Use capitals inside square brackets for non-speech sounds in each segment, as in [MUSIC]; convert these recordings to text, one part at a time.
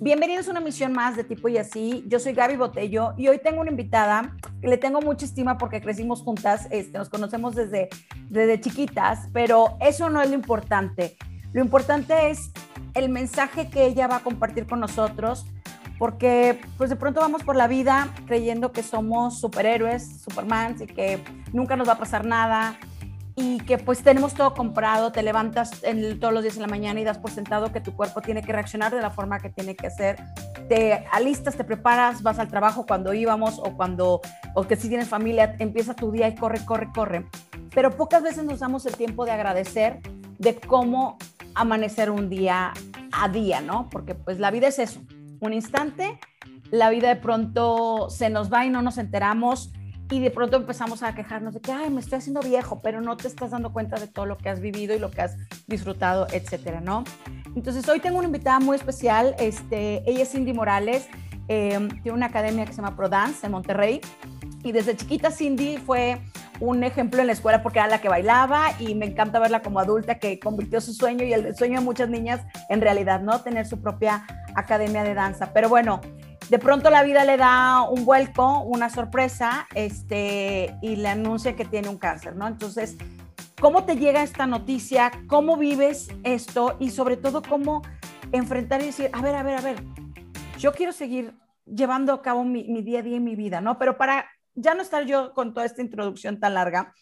Bienvenidos a una misión más de tipo y así. Yo soy Gaby Botello y hoy tengo una invitada que le tengo mucha estima porque crecimos juntas, este, nos conocemos desde, desde chiquitas, pero eso no es lo importante. Lo importante es el mensaje que ella va a compartir con nosotros, porque pues de pronto vamos por la vida creyendo que somos superhéroes, supermans y que nunca nos va a pasar nada y que pues tenemos todo comprado, te levantas en, todos los días en la mañana y das por sentado que tu cuerpo tiene que reaccionar de la forma que tiene que hacer, te alistas, te preparas, vas al trabajo cuando íbamos o cuando, o que si tienes familia, empieza tu día y corre, corre, corre. Pero pocas veces nos damos el tiempo de agradecer de cómo amanecer un día a día, ¿no? Porque pues la vida es eso, un instante, la vida de pronto se nos va y no nos enteramos y de pronto empezamos a quejarnos de que, ay, me estoy haciendo viejo, pero no te estás dando cuenta de todo lo que has vivido y lo que has disfrutado, etcétera, ¿no? Entonces, hoy tengo una invitada muy especial, este, ella es Cindy Morales, em, tiene una academia que se llama ProDance en Monterrey, y desde chiquita Cindy fue un ejemplo en la escuela porque era la que bailaba y me encanta verla como adulta que convirtió su sueño y el sueño de muchas niñas en realidad, ¿no? Tener su propia academia de danza. Pero bueno, de pronto la vida le da un vuelco, una sorpresa, este, y le anuncia que tiene un cáncer, ¿no? Entonces, ¿cómo te llega esta noticia? ¿Cómo vives esto? Y sobre todo, ¿cómo enfrentar y decir, a ver, a ver, a ver, yo quiero seguir llevando a cabo mi, día a día y mi vida, ¿no? Pero para ya no estar yo con toda esta introducción tan larga,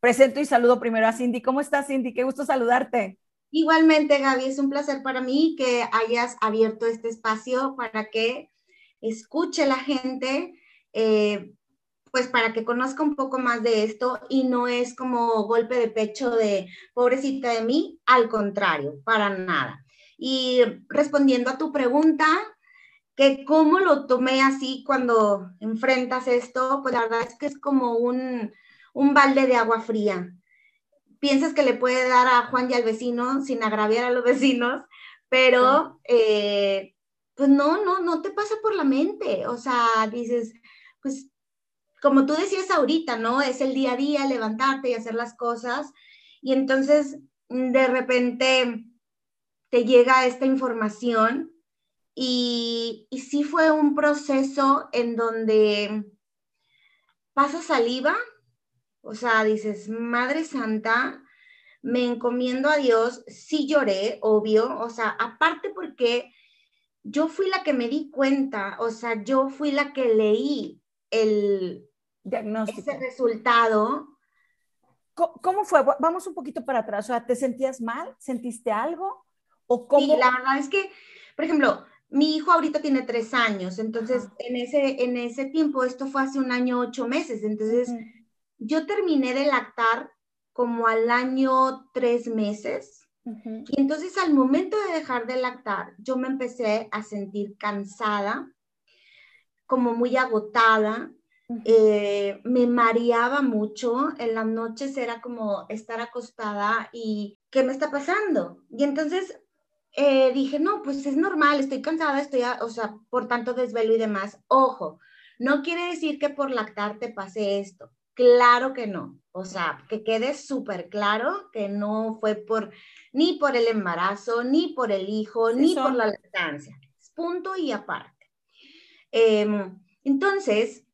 presento y saludo primero a Cindy. ¿Cómo estás, Cindy? Qué gusto saludarte. Igualmente, Gaby, es un placer para mí que hayas abierto este espacio para que escuche la gente, eh, pues para que conozca un poco más de esto y no es como golpe de pecho de pobrecita de mí, al contrario, para nada. Y respondiendo a tu pregunta, que cómo lo tomé así cuando enfrentas esto, pues la verdad es que es como un, un balde de agua fría. Piensas que le puede dar a Juan y al vecino sin agraviar a los vecinos, pero eh, pues no, no, no te pasa por la mente. O sea, dices, pues como tú decías ahorita, ¿no? Es el día a día, levantarte y hacer las cosas. Y entonces, de repente, te llega esta información y, y sí fue un proceso en donde pasa saliva, o sea, dices, Madre Santa, me encomiendo a Dios, sí lloré, obvio, o sea, aparte porque yo fui la que me di cuenta, o sea, yo fui la que leí el diagnóstico. Ese resultado. ¿Cómo, fue? Vamos un poquito para atrás. O sea, ¿te sentías mal? ¿Sentiste algo? ¿O cómo? Sí, la verdad es que, por ejemplo, mi hijo ahorita tiene tres años, entonces en ese, en ese tiempo, esto fue hace un año, ocho meses, entonces yo terminé de lactar como al año tres meses y entonces al momento de dejar de lactar, yo me empecé a sentir cansada, como muy agotada, eh, me mareaba mucho, en las noches era como estar acostada y ¿qué me está pasando? Y entonces eh, dije, no, pues es normal, estoy cansada, estoy, o sea, por tanto desvelo y demás. Ojo, no quiere decir que por lactar te pase esto. Claro que no. O sea, que quede súper claro que no fue por ni por el embarazo, ni por el hijo, ni por la lactancia. Punto y aparte. Em, entonces,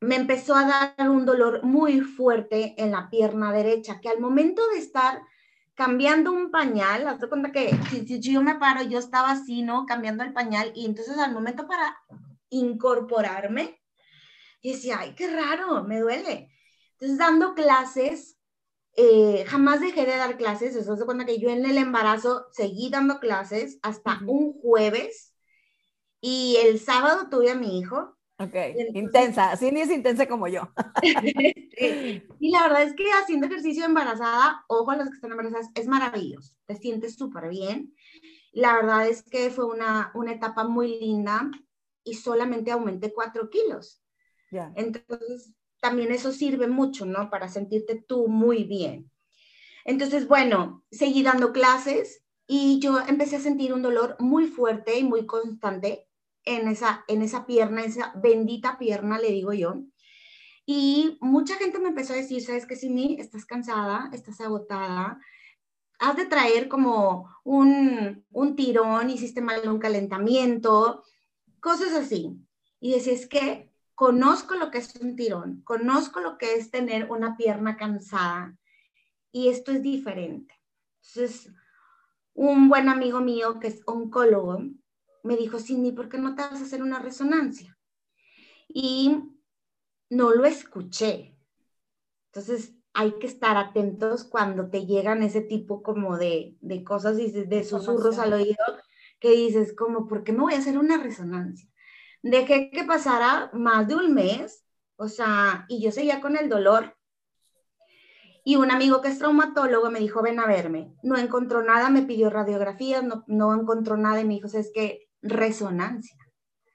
me empezó a dar un dolor muy fuerte en la pierna derecha, que al momento de estar cambiando un pañal, haz cuenta que si, yo me paro, yo estaba así, ¿no? Cambiando el pañal y entonces al momento para incorporarme, decía, ay, qué raro, me duele. Entonces, dando clases, eh, jamás dejé de dar clases, eso se cuenta que yo en el embarazo seguí dando clases hasta un jueves y el sábado tuve a mi hijo. Ok, intensa, así ni es intensa como yo. [LAUGHS] Y la verdad es que haciendo ejercicio embarazada, ojo a los que están embarazadas, es maravilloso, te sientes súper bien. La verdad es que fue una, una etapa muy linda y solamente aumenté cuatro kilos. Entonces, también eso sirve mucho, ¿no? Para sentirte tú muy bien. Entonces, bueno, seguí dando clases y yo empecé a sentir un dolor muy fuerte y muy constante en esa, en esa pierna, esa bendita pierna, le digo yo. Y mucha gente me empezó a decir, ¿sabes qué, Simi? Estás cansada, estás agotada, has de traer como un, un tirón, hiciste mal un calentamiento, cosas así. Y decía, es que conozco lo que es un tirón, conozco lo que es tener una pierna cansada y esto es diferente. Entonces, un buen amigo mío que es oncólogo me dijo, Cindy, ¿por qué no te vas a hacer una resonancia? Y no lo escuché. Entonces, hay que estar atentos cuando te llegan ese tipo como de, de cosas y de susurros al oído que dices como, ¿por qué no voy a hacer una resonancia? Dejé que pasara más de un mes, o sea, y yo seguía con el dolor. Y un amigo que es traumatólogo me dijo, ven a verme. No encontró nada, me pidió radiografías, no, no encontró nada y me dijo, es que resonancia.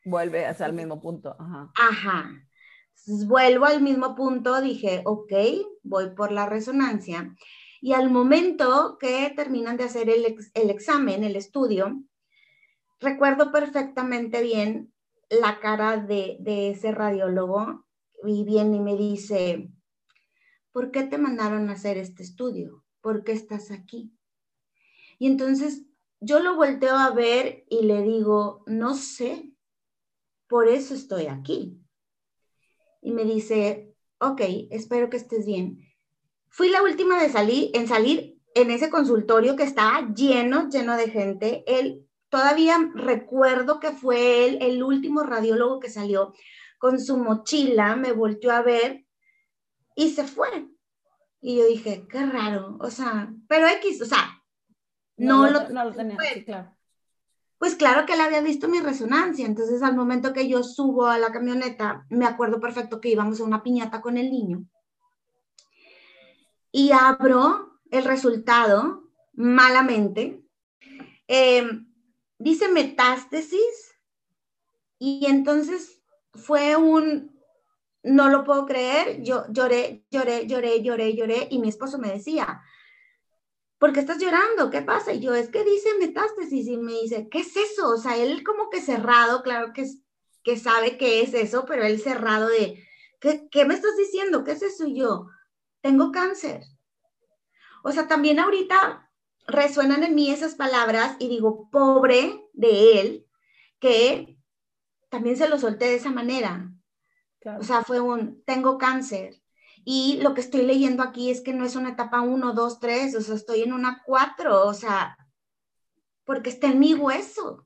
Vuelve hacia el mismo punto. Ajá. Ajá vuelvo al mismo punto, dije, ok, voy por la resonancia. Y al momento que terminan de hacer el, examen, el estudio, recuerdo perfectamente bien la cara de, ese radiólogo y viene y me dice, ¿por qué te mandaron a hacer este estudio? ¿Por qué estás aquí? Y entonces yo lo volteo a ver y le digo, no sé, por eso estoy aquí y me dice, ok, espero que estés bien. Fui la última de salir, en salir en ese consultorio que estaba lleno, lleno de gente. Él, todavía recuerdo que fue él el último radiólogo que salió con su mochila, me volteó a ver y se fue. Y yo dije, qué raro, o sea, pero X, o sea, no, lo, no lo tenía, sí, claro pues claro que él había visto mi resonancia. Entonces, al momento que yo subo a la camioneta, me acuerdo perfecto que íbamos a una piñata con el niño. Y abro el resultado malamente. Em, dice metástasis. Y entonces fue un, no lo puedo creer. Yo lloré, lloré, lloré, lloré, lloré. Y mi esposo me decía, ¿por qué estás llorando? ¿Qué pasa? Y yo, es que dice metástasis y me dice, ¿qué es eso? O sea, él como que cerrado, claro que, que sabe qué es eso, pero él cerrado de, ¿qué, ¿qué me estás diciendo? ¿Qué es eso? Y yo, tengo cáncer. O sea, también ahorita resuenan en mí esas palabras y digo, pobre de él, que también se lo solté de esa manera. O sea, fue un, tengo cáncer. Y lo que estoy leyendo aquí es que no es una etapa 1, 2, 3, o sea, estoy en una 4, o sea, porque está en mi hueso.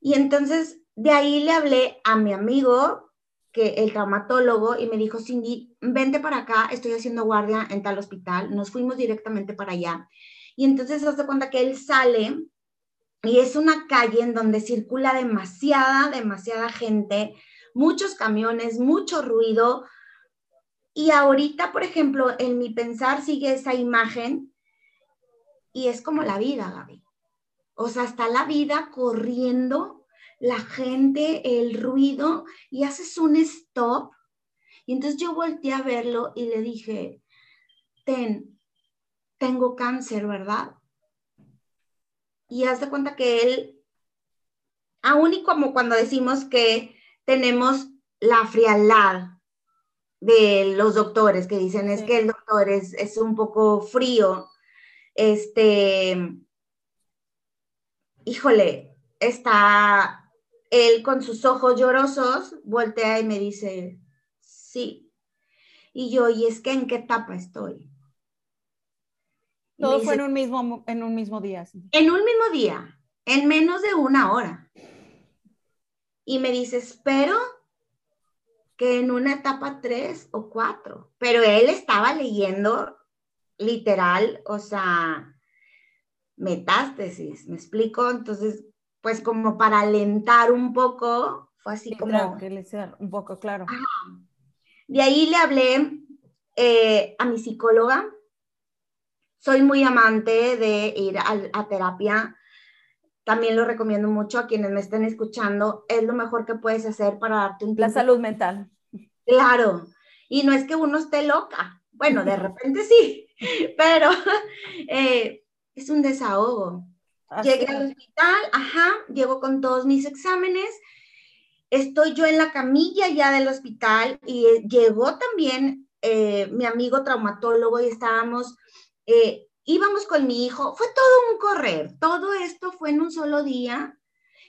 Y entonces de ahí le hablé a mi amigo, que el traumatólogo, y me dijo, Cindy, vente para acá, estoy haciendo guardia en tal hospital. Nos fuimos directamente para allá. Y entonces se hace cuenta que él sale y es una calle en donde circula demasiada, demasiada gente, muchos camiones, mucho ruido, y ahorita, por ejemplo, en mi pensar sigue esa imagen y es como la vida, Gaby. O sea, está la vida corriendo, la gente, el ruido, y haces un stop. Y entonces yo volteé a verlo y le dije, ten, tengo cáncer, ¿verdad? Y haz de cuenta que él, aún y como cuando decimos que tenemos la frialdad, de los doctores que dicen es que el doctor es, es, un poco frío. Este, híjole, está él con sus ojos llorosos, voltea y me dice, sí. Y yo, ¿y es que en qué etapa estoy? Todo fue en un, mismo, en un mismo día. En un mismo día, en menos de una hora. Y me dice, espero que en una etapa tres o cuatro, pero él estaba leyendo literal, o sea, metástasis, ¿me explico? Entonces, pues como para alentar un poco, fue así como... un poco, claro. De ahí le hablé eh, a mi psicóloga. Soy muy amante de ir a, a terapia también lo recomiendo mucho a quienes me estén escuchando. Es lo mejor que puedes hacer para darte un La salud mental. Claro. Y no es que uno esté loca. Bueno, de repente sí, [LAUGHS] pero [LAUGHS] eh, es un desahogo. Llegué al hospital, ajá, llego con todos mis exámenes. Estoy yo en la camilla ya del hospital y eh, llegó también eh, mi amigo traumatólogo y estábamos íbamos con mi hijo, fue todo un correr, todo esto fue en un solo día,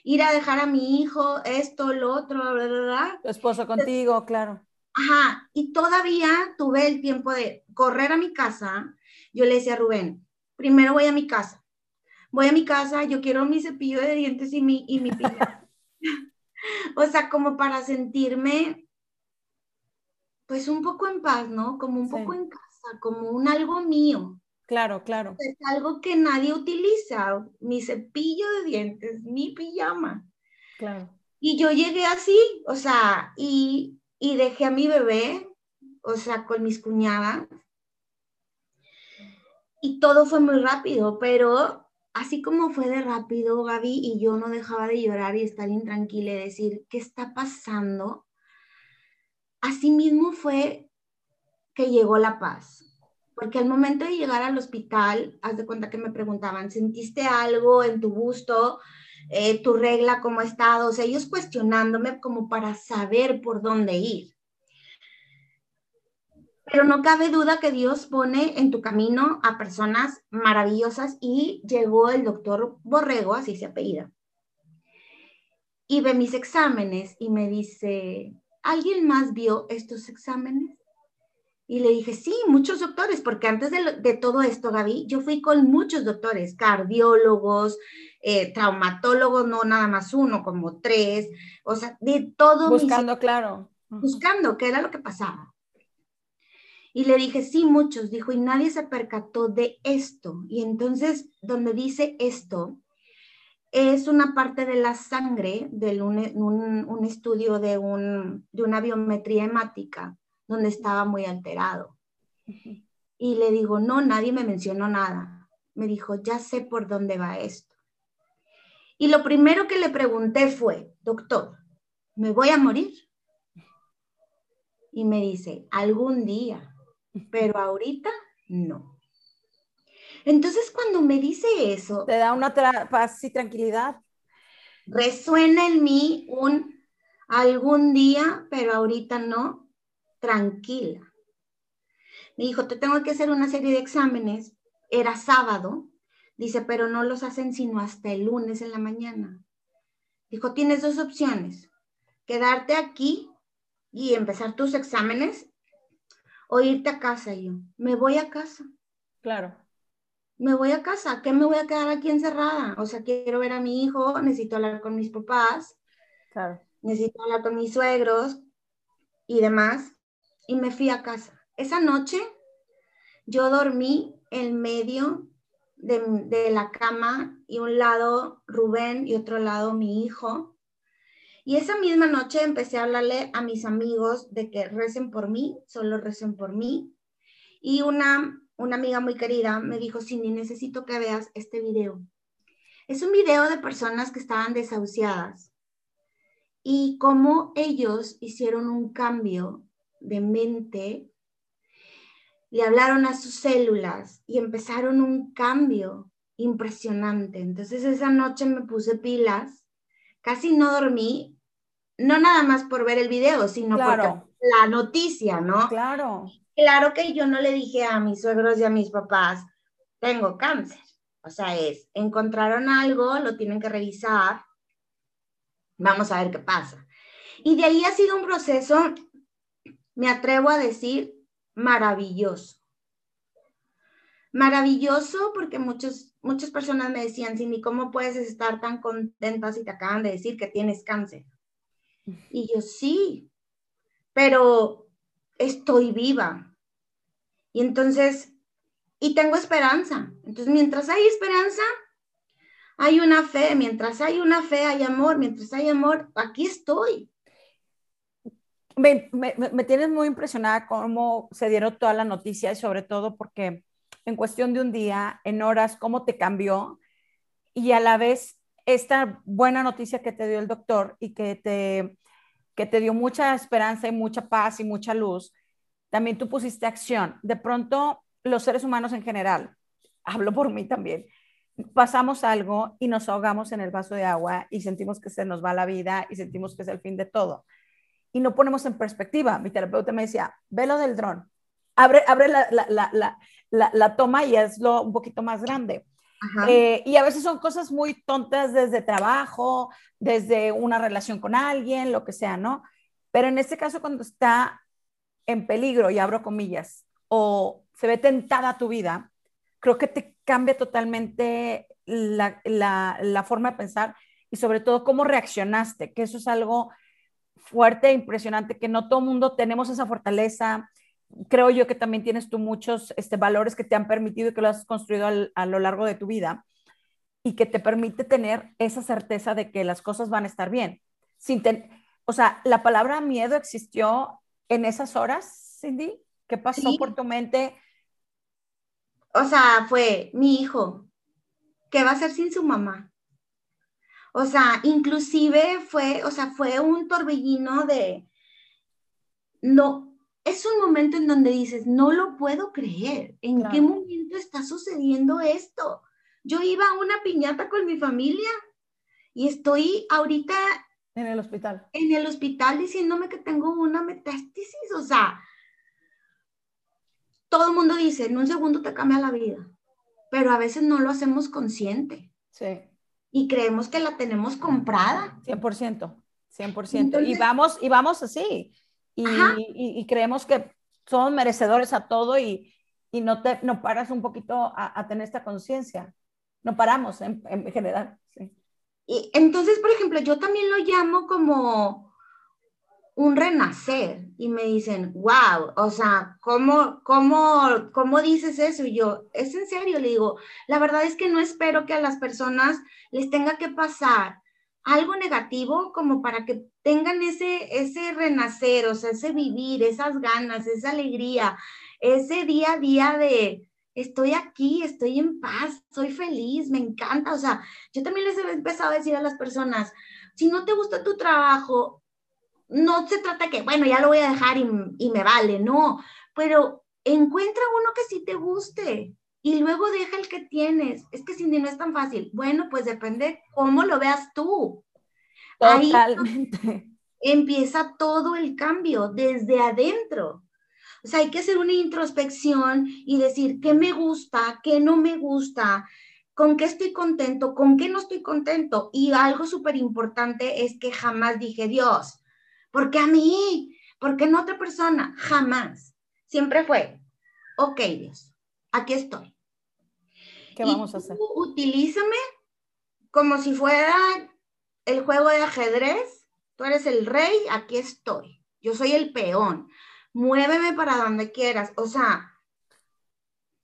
ir a dejar a mi hijo, esto, lo otro, bla, bla, bla. Tu esposo contigo, claro. Ajá, y todavía tuve el tiempo de correr a mi casa. Yo le decía a Rubén, primero voy a mi casa. Voy a mi casa, yo quiero mi cepillo de dientes y mi, y mi [LAUGHS] o sea, como para sentirme, pues un poco en paz, ¿no? Como un poco en casa, como un algo mío. Claro, claro. Es algo que nadie utiliza, mi cepillo de dientes, mi pijama. Claro. Y yo llegué así, o sea, y, y dejé a mi bebé, o sea, con mis cuñadas. Y todo fue muy rápido, pero así como fue de rápido, Gaby, y yo no dejaba de llorar y estar intranquila y decir, ¿qué está pasando? Así mismo fue que llegó la paz porque al momento de llegar al hospital, haz de cuenta que me preguntaban, ¿sentiste algo en tu busto? Eh, ¿Tu regla cómo ha estado? O sea, ellos cuestionándome como para saber por dónde ir. Pero no cabe duda que Dios pone en tu camino a personas maravillosas y llegó el doctor Borrego, así se apellida, y ve mis exámenes y me dice, ¿alguien más vio estos exámenes? Y le dije, sí, muchos doctores, porque antes de, todo esto, Gaby, yo fui con muchos doctores, cardiólogos, eh, traumatólogos, no nada más uno, como tres, o sea, de todo. Buscando, claro. Buscando qué era lo que pasaba. Y le dije, sí, muchos, dijo, y nadie se percató de esto. Y entonces, donde dice esto, es una parte de la sangre de un, un, estudio de, un, de una biometría hemática donde estaba muy alterado. Y le digo, no, nadie me mencionó nada. Me dijo, ya sé por dónde va esto. Y lo primero que le pregunté fue, doctor, ¿me voy a morir? Y me dice, algún día, pero ahorita no. Entonces cuando me dice eso... Te da una paz y tranquilidad. Resuena en mí un algún día, pero ahorita no, tranquila. Me dijo, te tengo que hacer una serie de exámenes. Era sábado. Dice, pero no los hacen sino hasta el lunes en la mañana. Dijo, tienes dos opciones. Quedarte aquí y empezar tus exámenes o irte a casa. Y yo, me voy a casa. Claro. Me voy a casa. ¿Qué me voy a quedar aquí encerrada? O sea, quiero ver a mi hijo, necesito hablar con mis papás. Claro. Necesito hablar con mis suegros y demás y me fui a casa. Esa noche yo dormí en medio de, la cama y un lado Rubén y otro lado mi hijo. Y esa misma noche empecé a hablarle a mis amigos de que recen por mí, solo recen por mí. Y una, una amiga muy querida me dijo, Cindy, necesito que veas este video. Es un video de personas que estaban desahuciadas y cómo ellos hicieron un cambio de mente, le hablaron a sus células y empezaron un cambio impresionante. Entonces esa noche me puse pilas, casi no dormí, no nada más por ver el video, sino por la noticia, ¿no? Claro. Claro que yo no le dije a mis suegros y a mis papás, tengo cáncer. O sea, es, encontraron algo, lo tienen que revisar, vamos a ver qué pasa. Y de ahí ha sido un proceso me atrevo a decir maravilloso. Maravilloso porque muchos, muchas personas me decían, Cindy, ¿cómo puedes estar tan contenta si te acaban de decir que tienes cáncer? Y yo sí, pero estoy viva. Y entonces, y tengo esperanza. Entonces, mientras hay esperanza, hay una fe. Mientras hay una fe, hay amor. Mientras hay amor, aquí estoy. Me, me, tienes muy impresionada cómo se dieron toda la noticia y sobre todo porque en cuestión de un día, en horas, cómo te cambió y a la vez esta buena noticia que te dio el doctor y que te, que te dio mucha esperanza y mucha paz y mucha luz, también tú pusiste acción. De pronto, los seres humanos en general, hablo por mí también, pasamos algo y nos ahogamos en el vaso de agua y sentimos que se nos va la vida y sentimos que es el fin de todo y no ponemos en perspectiva. Mi terapeuta me decía, ve lo del dron, abre, abre la, la, la, la, toma y es lo un poquito más grande. Eh, y a veces son cosas muy tontas desde trabajo, desde una relación con alguien, lo que sea, ¿no? Pero en este caso, cuando está en peligro, y abro comillas, o se ve tentada tu vida, creo que te cambia totalmente la, la, forma de pensar y sobre todo cómo reaccionaste, que eso es algo fuerte e impresionante, que no todo mundo tenemos esa fortaleza. Creo yo que también tienes tú muchos este, valores que te han permitido y que lo has construido a lo largo de tu vida y que te permite tener esa certeza de que las cosas van a estar bien. Sin o sea, la palabra miedo existió en esas horas, Cindy. ¿Qué pasó por tu mente? O sea, fue mi hijo. ¿Qué va a hacer sin su mamá? O sea, inclusive fue, o sea, fue un torbellino de, no, es un momento en donde dices, no lo puedo creer, ¿en qué momento está sucediendo esto? Yo iba a una piñata con mi familia y estoy ahorita en el hospital. En el hospital diciéndome que tengo una metástasis, o sea, todo el mundo dice, en un segundo te cambia la vida, pero a veces no lo hacemos consciente. Sí y creemos que la tenemos comprada. 100%, 100%. y, vamos, y vamos así. Y, y, creemos que somos merecedores a todo y, no, te, no paras un poquito a, tener esta conciencia. No paramos en, en general. Sí. Y entonces, por ejemplo, yo también lo llamo como un renacer y me dicen, wow, o sea, ¿cómo, cómo, ¿cómo dices eso? Y yo, es en serio, le digo, la verdad es que no espero que a las personas les tenga que pasar algo negativo como para que tengan ese, ese renacer, o sea, ese vivir, esas ganas, esa alegría, ese día a día de estoy aquí, estoy en paz, soy feliz, me encanta, o sea, yo también les he empezado a decir a las personas, si no te gusta tu trabajo, no se trata que, bueno, ya lo voy a dejar y, me vale, no, pero encuentra uno que sí te guste y luego deja el que tienes. Es que Cindy no es tan fácil. Bueno, pues depende cómo lo veas tú. Totalmente. empieza todo el cambio desde adentro. O sea, hay que hacer una introspección y decir qué me gusta, qué no me gusta, con qué estoy contento, con qué no estoy contento. Y algo súper importante es que jamás dije, Dios, ¿Por qué a mí? ¿Por qué no a otra persona? Jamás. Siempre fue, ok, Dios, aquí estoy. ¿Qué vamos a hacer? Utilízame como si fuera el juego de ajedrez. Tú eres el rey, aquí estoy. Yo soy el peón. Muéveme para donde quieras. O sea,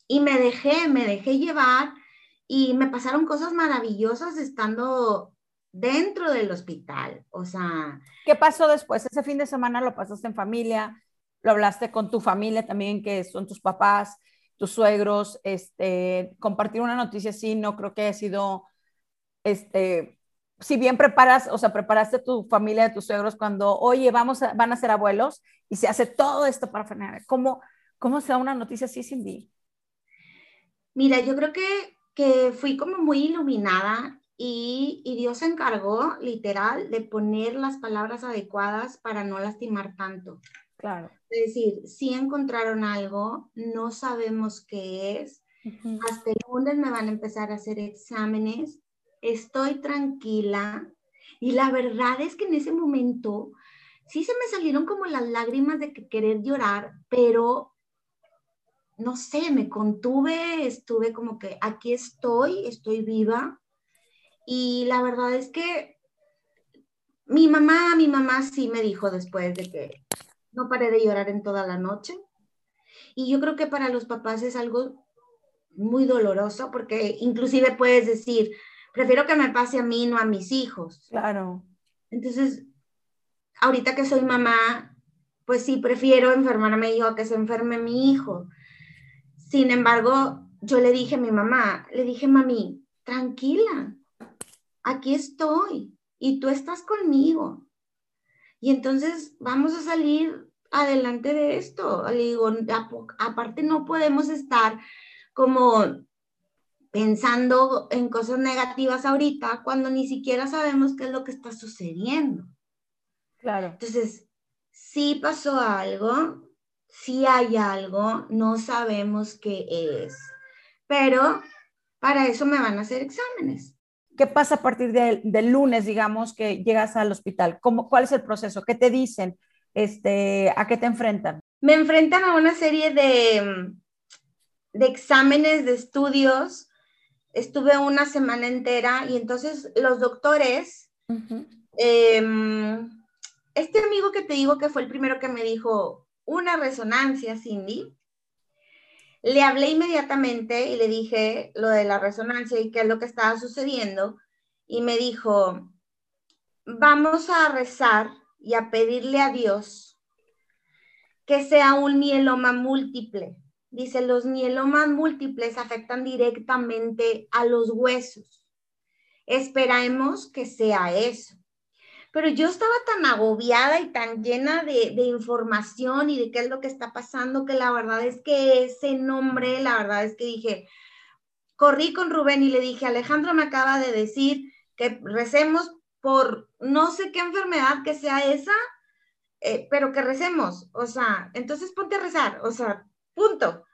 y me dejé, me dejé llevar y me pasaron cosas maravillosas estando dentro del hospital. O sea. ¿Qué pasó después? Ese fin de semana lo pasaste en familia, lo hablaste con tu familia también, que son tus papás, tus suegros. Este, compartir una noticia así no creo que haya sido, este, si bien preparas, o sea, preparaste tu familia de tus suegros cuando, oye, vamos a, van a ser abuelos y se hace todo esto para frenar. ¿Cómo, cómo se da una noticia así, Cindy? Mira, yo creo que, que fui como muy iluminada y, Dios se encargó, literal, de poner las palabras adecuadas para no lastimar tanto. Claro. Es decir, si encontraron algo, no sabemos qué es. Hasta el lunes me van a empezar a hacer exámenes. Estoy tranquila. Y la verdad es que en ese momento sí se me salieron como las lágrimas de querer llorar, pero no sé, me contuve, estuve como que aquí estoy, estoy viva, y la verdad es que mi mamá, mi mamá sí me dijo después de que no paré de llorar en toda la noche. Y yo creo que para los papás es algo muy doloroso porque inclusive puedes decir, prefiero que me pase a mí, no a mis hijos. Claro. Entonces, ahorita que soy mamá, pues sí, prefiero enfermarme yo a que se enferme mi hijo. Sin embargo, yo le dije a mi mamá, le dije, mami, tranquila, aquí estoy y tú estás conmigo. Y entonces vamos a salir adelante de esto. Le digo, aparte no podemos estar como pensando en cosas negativas ahorita cuando ni siquiera sabemos qué es lo que está sucediendo. Claro. Entonces, sí pasó algo, si hay algo, no sabemos qué es, pero para eso me van a hacer exámenes. ¿Qué pasa a partir del lunes, digamos, que llegas al hospital? ¿Cómo, ¿Cuál es el proceso? ¿Qué te dicen? Este, ¿A qué te enfrentan? Me enfrentan a una serie de, de exámenes, de estudios. Estuve una semana entera y entonces los doctores, em, este amigo que te digo que fue el primero que me dijo una resonancia, Cindy, le hablé inmediatamente y le dije lo de la resonancia y qué es lo que estaba sucediendo. Y me dijo, vamos a rezar y a pedirle a Dios que sea un mieloma múltiple. Dice, los mielomas múltiples afectan directamente a los huesos. Esperemos que sea eso pero yo estaba tan agobiada y tan llena de, información y de qué es lo que está pasando, que la verdad es que ese nombre, la verdad es que dije, corrí con Rubén y le dije, Alejandro me acaba de decir que recemos por no sé qué enfermedad que sea esa, eh, pero que recemos, o sea, entonces ponte a rezar, o sea, punto.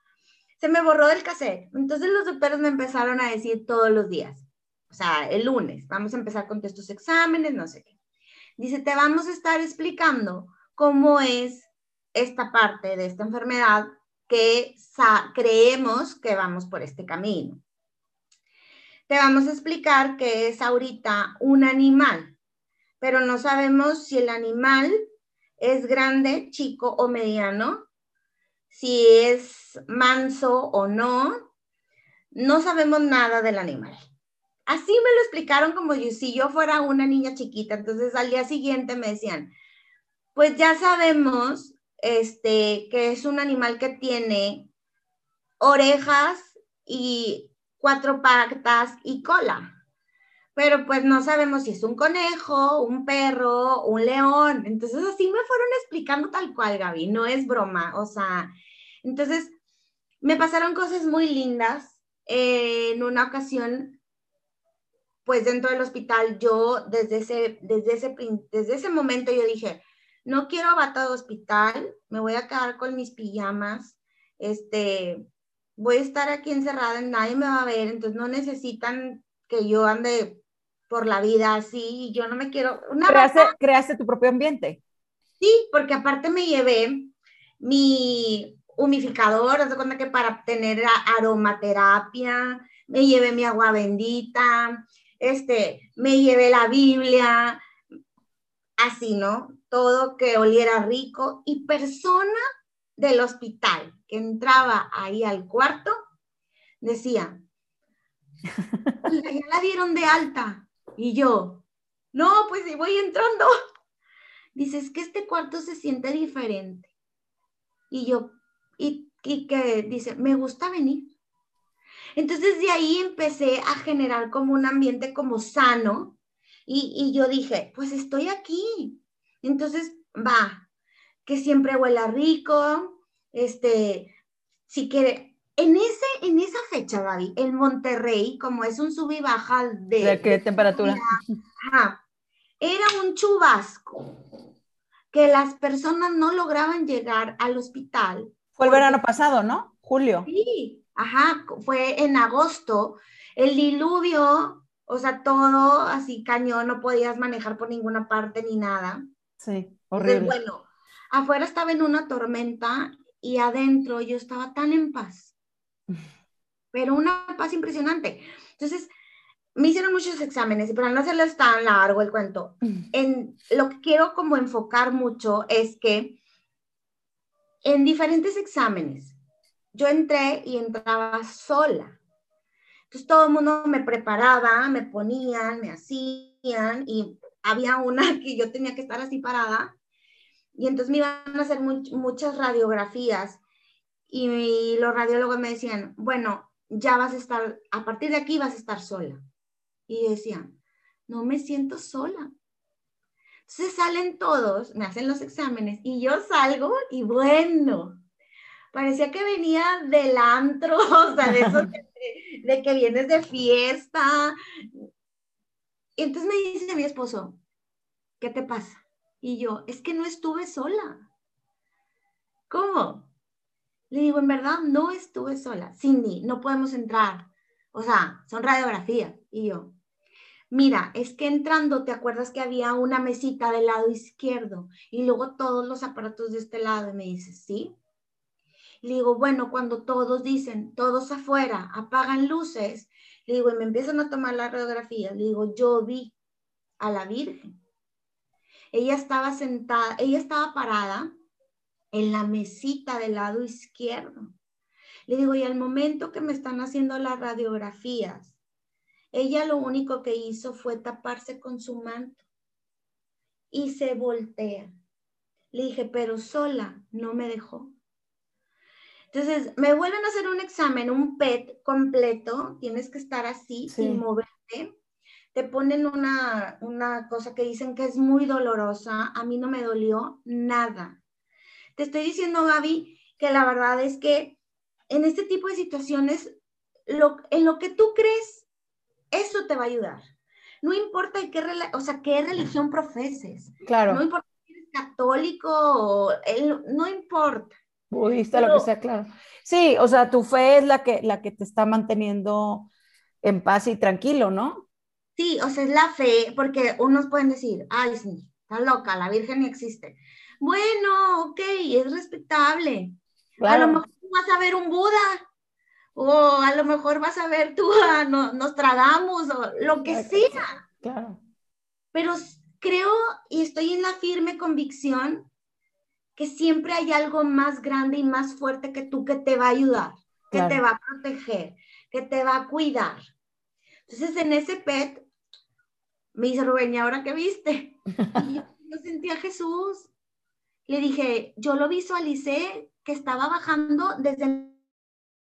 Se me borró del cassette. Entonces los doctores me empezaron a decir todos los días, o sea, el lunes, vamos a empezar con estos exámenes, no sé qué. Dice, te vamos a estar explicando cómo es esta parte de esta enfermedad que creemos que vamos por este camino. Te vamos a explicar que es ahorita un animal, pero no sabemos si el animal es grande, chico o mediano, si es manso o no. No sabemos nada del animal. Así me lo explicaron como si yo fuera una niña chiquita. Entonces al día siguiente me decían, pues ya sabemos este, que es un animal que tiene orejas y cuatro patas y cola. Pero pues no sabemos si es un conejo, un perro, un león. Entonces así me fueron explicando tal cual, Gaby, no es broma. O sea, entonces me pasaron cosas muy lindas. en una ocasión pues dentro del hospital yo desde ese, desde ese, desde ese momento yo dije, no quiero bata de hospital, me voy a quedar con mis pijamas, este, voy a estar aquí encerrada, nadie me va a ver, entonces no necesitan que yo ande por la vida así, yo no me quiero... Una creaste, creaste tu propio ambiente. Sí, porque aparte me llevé mi humificador, haz cuenta que para tener aromaterapia, me llevé mi agua bendita, este, me llevé la Biblia, así, ¿no? Todo que oliera rico y persona del hospital que entraba ahí al cuarto decía, ya la dieron de alta. Y yo, no, pues voy entrando. Dice, es que este cuarto se siente diferente. Y yo, y, y que dice, me gusta venir. Entonces de ahí empecé a generar como un ambiente como sano y, yo dije, pues estoy aquí. Entonces, va, que siempre huela rico, este, si quiere, en, ese, en esa fecha, Gaby, en Monterrey, como es un sub y baja de... ¿De qué temperatura? era un chubasco que las personas no lograban llegar al hospital. Fue el verano pasado, ¿no? Julio. Sí, ajá, fue en agosto, el diluvio, o sea, todo así cañón, no podías manejar por ninguna parte ni nada. Sí, horrible. bueno, afuera estaba en una tormenta y adentro yo estaba tan en paz, [LAUGHS] pero una paz impresionante. Entonces, me hicieron muchos exámenes para no hacerles tan largo el cuento, [LAUGHS] en, lo que quiero como enfocar mucho es que en diferentes exámenes, yo entré y entraba sola. Entonces todo el mundo me preparaba, me ponían, me hacían y había una [LAUGHS] que yo tenía que estar así parada y entonces me iban a hacer muchas radiografías y los radiólogos me decían, bueno, ya vas a estar, a partir de aquí vas a estar sola. Y decían, no me siento sola. Entonces salen todos, me hacen los exámenes y yo salgo y bueno, parecía que venía del antro, [LAUGHS] o sea, de eso de, que vienes de fiesta. Y entonces me dice mi esposo, ¿qué te pasa? Y yo, es que no estuve sola. ¿cómo? Le digo, en verdad no estuve sola. Cindy, no podemos entrar. O sea, son radiografías. Y yo, mira, es que entrando, ¿te acuerdas que había una mesita del lado izquierdo y luego todos los aparatos de este lado? Y me dice, sí. Le digo, bueno, cuando todos dicen, todos afuera, apagan luces, le digo, y me empiezan a tomar la radiografía, le digo, yo vi a la Virgen. Ella estaba sentada, ella estaba parada en la mesita del lado izquierdo. Le digo, y al momento que me están haciendo las radiografías, ella lo único que hizo fue taparse con su manto y se voltea. Le dije, pero sola no me dejó. Entonces, me vuelven a hacer un examen, un PET completo, tienes que estar así, sin moverte. Te ponen una, una cosa que dicen que es muy dolorosa. A mí no me dolió nada. Te estoy diciendo, Gaby, que la verdad es que en este tipo de situaciones, lo, en lo que tú crees, eso te va a ayudar. No importa qué, o sea, qué religión profeses. Claro. No importa si eres católico o no importa. Budista, lo que sea, claro. Sí, o sea, tu fe es la que, la que te está manteniendo en paz y tranquilo, ¿no? Sí, o sea, es la fe, porque unos pueden decir, ay, sí, está loca, la Virgen ni existe. Bueno, ok, es respetable. A lo mejor vas a ver un Buda, o a lo mejor vas a ver tú, a, no, nos tragamos, o lo que sea. Claro. Pero creo y estoy en la firme convicción que siempre hay algo más grande y más fuerte que tú que te va a ayudar, que te va a proteger, que te va a cuidar. Entonces, en ese PET, me dice Rubén, ¿y ahora qué viste? [LAUGHS] Y yo sentí a Jesús le dije, yo lo visualicé que estaba bajando desde,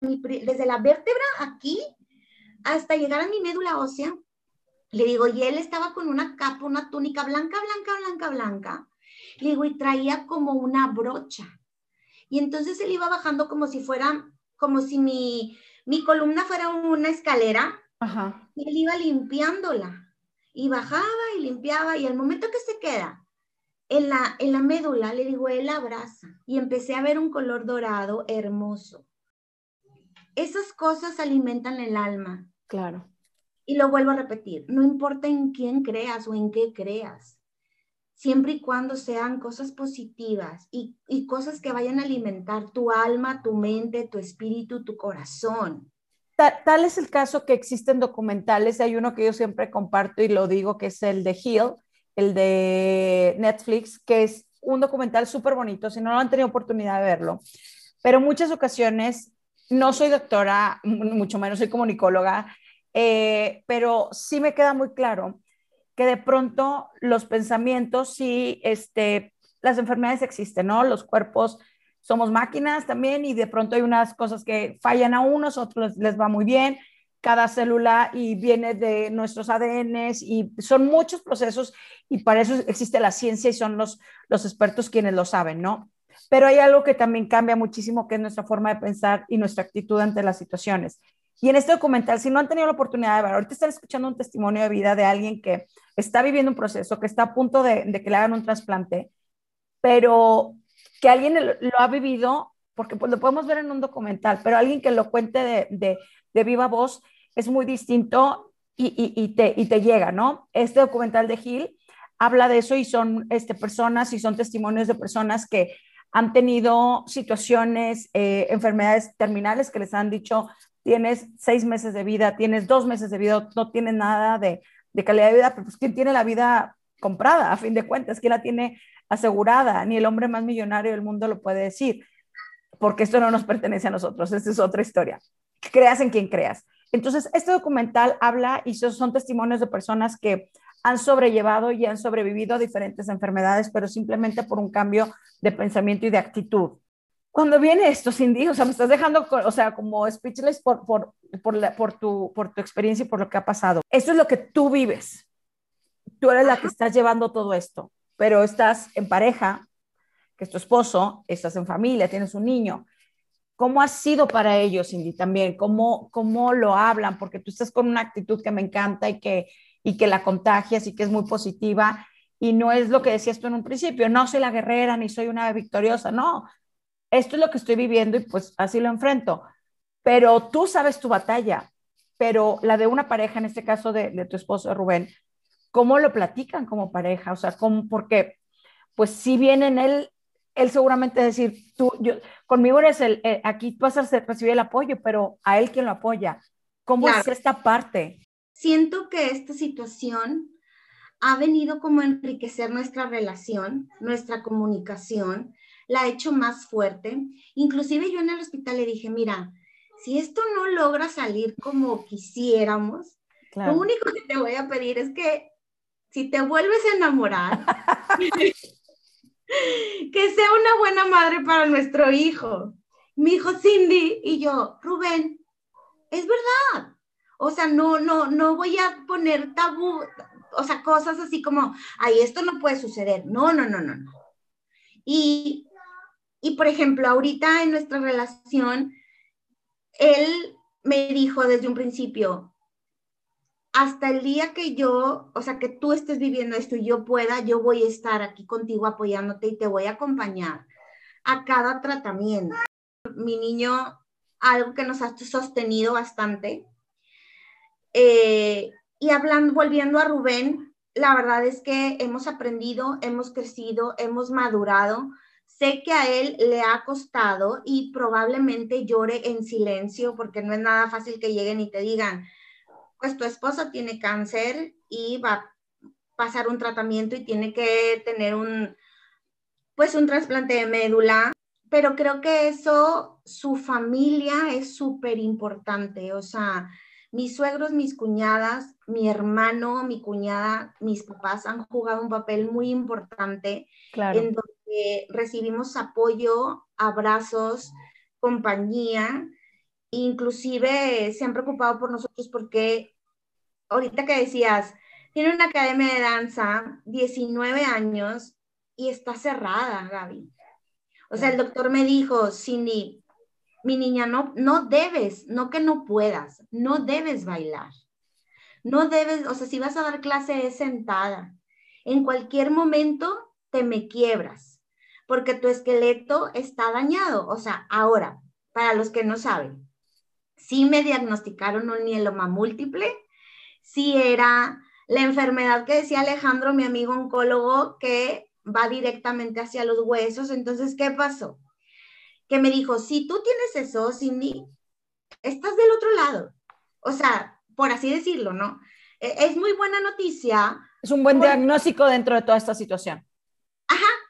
desde la vértebra aquí hasta llegar a mi médula ósea. Le digo, y él estaba con una capa, una túnica blanca, blanca, blanca, blanca. Le digo, y traía como una brocha. Y entonces él iba bajando como si fuera, como si mi, mi columna fuera una escalera. Y él iba limpiándola. Y bajaba y limpiaba. Y al momento que se queda, en la, en la médula, le digo, él abraza y empecé a ver un color dorado hermoso. Esas cosas alimentan el alma. Claro. Y lo vuelvo a repetir, no importa en quién creas o en qué creas, siempre y cuando sean cosas positivas y, cosas que vayan a alimentar tu alma, tu mente, tu espíritu, tu corazón. Tal, es el caso que existen documentales. Hay uno que yo siempre comparto y lo digo, que es el de Hill, el de Netflix, que es un documental súper bonito, si no, no han tenido oportunidad de verlo. Pero muchas ocasiones, no soy doctora, [LAUGHS] mucho menos soy comunicóloga, eh, pero sí me queda muy claro que de pronto los pensamientos, sí, este, las enfermedades existen, ¿no? Los cuerpos somos máquinas también y de pronto hay unas cosas que fallan a unos, otros les va muy bien, cada célula y viene de nuestros ADNs y son muchos procesos y para eso existe la ciencia y son los, los expertos quienes lo saben, ¿no? Pero hay algo que también cambia muchísimo, que es nuestra forma de pensar y nuestra actitud ante las situaciones. Y en este documental, si no han tenido la oportunidad de ver, ahorita están escuchando un testimonio de vida de alguien que está viviendo un proceso, que está a punto de, que le hagan un trasplante, pero que alguien lo, ha vivido, porque pues, lo podemos ver en un documental, pero alguien que lo cuente de, de, de viva voz es muy distinto y, te, te llega, ¿no? Este documental de Gil habla de eso y son este, personas y son testimonios de personas que han tenido situaciones, eh, enfermedades terminales que les han dicho, tienes seis meses de vida, tienes dos meses de vida, no tienes nada de, de calidad de vida, pero pues ¿quién tiene la vida comprada a fin de cuentas? ¿Quién la tiene asegurada? Ni el hombre más millonario del mundo lo puede decir, porque esto no nos pertenece a nosotros, esta es otra historia. Creas en quien creas. Entonces, este documental habla y son testimonios de personas que han sobrellevado y han sobrevivido a diferentes enfermedades, pero simplemente por un cambio de pensamiento y de actitud. Cuando viene esto, Cindy, o sea, me estás dejando, o sea, como speechless por, por, por, por, tu, por tu experiencia y por lo que ha pasado. Esto es lo que tú vives. Tú eres la que estás llevando todo esto, pero estás en pareja, que es tu esposo, estás en familia, tienes un niño. ¿Cómo ha sido para ellos, Cindy, también? ¿Cómo, ¿Cómo lo hablan? Porque tú estás con una actitud que me encanta y que, y que la contagias y que es muy positiva. Y no es lo que decías tú en un principio, no soy la guerrera ni soy una victoriosa, no. Esto es lo que estoy viviendo y pues así lo enfrento. Pero tú sabes tu batalla, pero la de una pareja, en este caso de, de tu esposo Rubén, ¿cómo lo platican como pareja? O sea, ¿cómo, porque pues si viene en él, él seguramente decir, tú, yo, conmigo eres el, eh, aquí vas a recibir el apoyo, pero a él quien lo apoya. ¿Cómo es esta parte? Siento que esta situación ha venido como a enriquecer nuestra relación, nuestra comunicación, la ha hecho más fuerte. Inclusive yo en el hospital le dije, mira, si esto no logra salir como quisiéramos, lo único que te voy a pedir es que si te vuelves a enamorar, [LAUGHS] que sea una buena madre para nuestro hijo. Mi hijo Cindy y yo, Rubén, es verdad. O sea, no, no, no voy a poner tabú, o sea, cosas así como, ay, esto no puede suceder. No, no, no, no, no. Y, y por ejemplo, ahorita en nuestra relación, él me dijo desde un principio, hasta el día que yo, o sea, que tú estés viviendo esto y yo pueda, yo voy a estar aquí contigo apoyándote y te voy a acompañar a cada tratamiento. Mi niño, algo que nos ha sostenido bastante. Eh, y hablando, volviendo a Rubén, la verdad es que hemos aprendido, hemos crecido, hemos madurado. Sé que a él le ha costado y probablemente llore en silencio porque no es nada fácil que lleguen y te digan, pues tu esposa tiene cáncer y va a pasar un tratamiento y tiene que tener un, pues un trasplante de médula, pero creo que eso, su familia es súper importante, o sea, mis suegros, mis cuñadas, mi hermano, mi cuñada, mis papás han jugado un papel muy importante en donde recibimos apoyo, abrazos, compañía, inclusive se han preocupado por nosotros porque ahorita que decías, tiene una academia de danza, 19 años, y está cerrada, Gaby. O sea, el doctor me dijo, Cindy, mi niña, no, no debes, no que no puedas, no debes bailar. No debes, o sea, si vas a dar clase es sentada. En cualquier momento te me quiebras, porque tu esqueleto está dañado. O sea, ahora, para los que no saben, sí me diagnosticaron un mieloma múltiple, si era la enfermedad que decía Alejandro, mi amigo oncólogo, que va directamente hacia los huesos. Entonces, ¿qué pasó? Que me dijo, si tú tienes eso, Cindy, estás del otro lado. O sea, por así decirlo, ¿no? E, es muy buena noticia. Es un buen diagnóstico dentro de toda esta situación.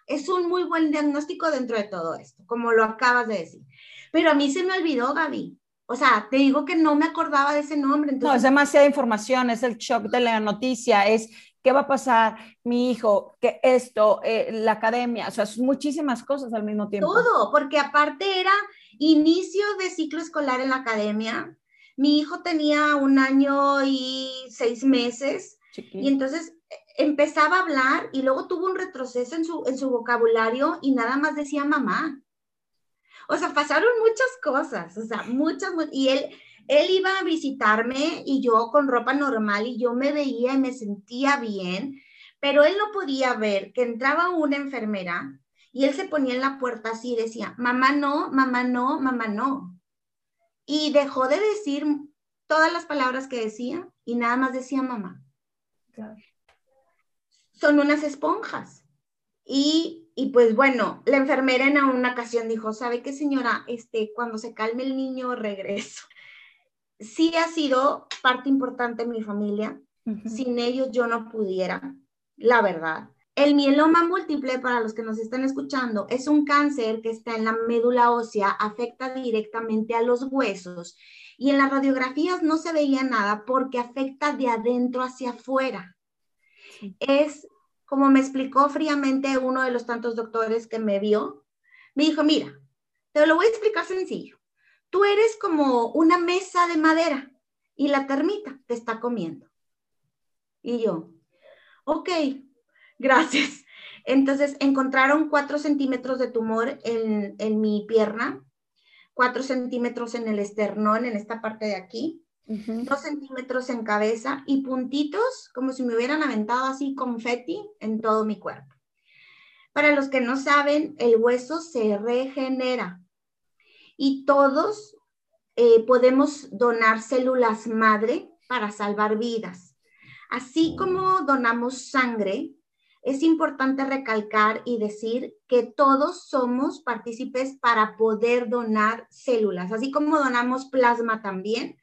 Es un muy buen diagnóstico dentro de todo esto, como lo acabas de decir. Pero a mí se me olvidó, Gaby. O sea, te digo que no me acordaba de ese nombre. Entonces... No, es demasiada información, es el shock de la noticia, es qué va a pasar, mi hijo, que esto, eh, la academia, o sea, muchísimas cosas al mismo tiempo. Todo, porque aparte era inicio de ciclo escolar en la academia. Mi hijo tenía un año y seis meses y entonces empezaba a hablar y luego tuvo un retroceso en su, en su vocabulario y nada más decía mamá. O sea, pasaron muchas cosas, o sea, muchas, y él, él iba a visitarme y yo con ropa normal y yo me veía y me sentía bien, pero él no podía ver que entraba una enfermera y él se ponía en la puerta así y decía, mamá no, mamá no, mamá no. Y dejó de decir todas las palabras que decía y nada más decía mamá. Son unas esponjas. Y y pues bueno, la enfermera en una ocasión dijo, ¿sabe qué señora? Este, cuando se calme el niño, regreso. Sí ha sido parte importante de mi familia. Sin ellos yo no pudiera, la verdad. El mieloma múltiple, para los que nos están escuchando, es un cáncer que está en la médula ósea, afecta directamente a los huesos y en las radiografías no se veía nada porque afecta de adentro hacia afuera. Es como me explicó fríamente uno de los tantos doctores que me vio, me dijo, mira, te lo voy a explicar sencillo. Tú eres como una mesa de madera y la termita te está comiendo. Y yo, ok, gracias. Entonces encontraron cuatro centímetros de tumor en, en mi pierna, cuatro centímetros en el esternón, en esta parte de aquí, dos centímetros en cabeza y puntitos como si me hubieran aventado así confeti en todo mi cuerpo. Para los que no saben, el hueso se regenera y todos eh, podemos donar células madre para salvar vidas. Así como donamos sangre, es importante recalcar y decir que todos somos partícipes para poder donar células, así como donamos plasma también,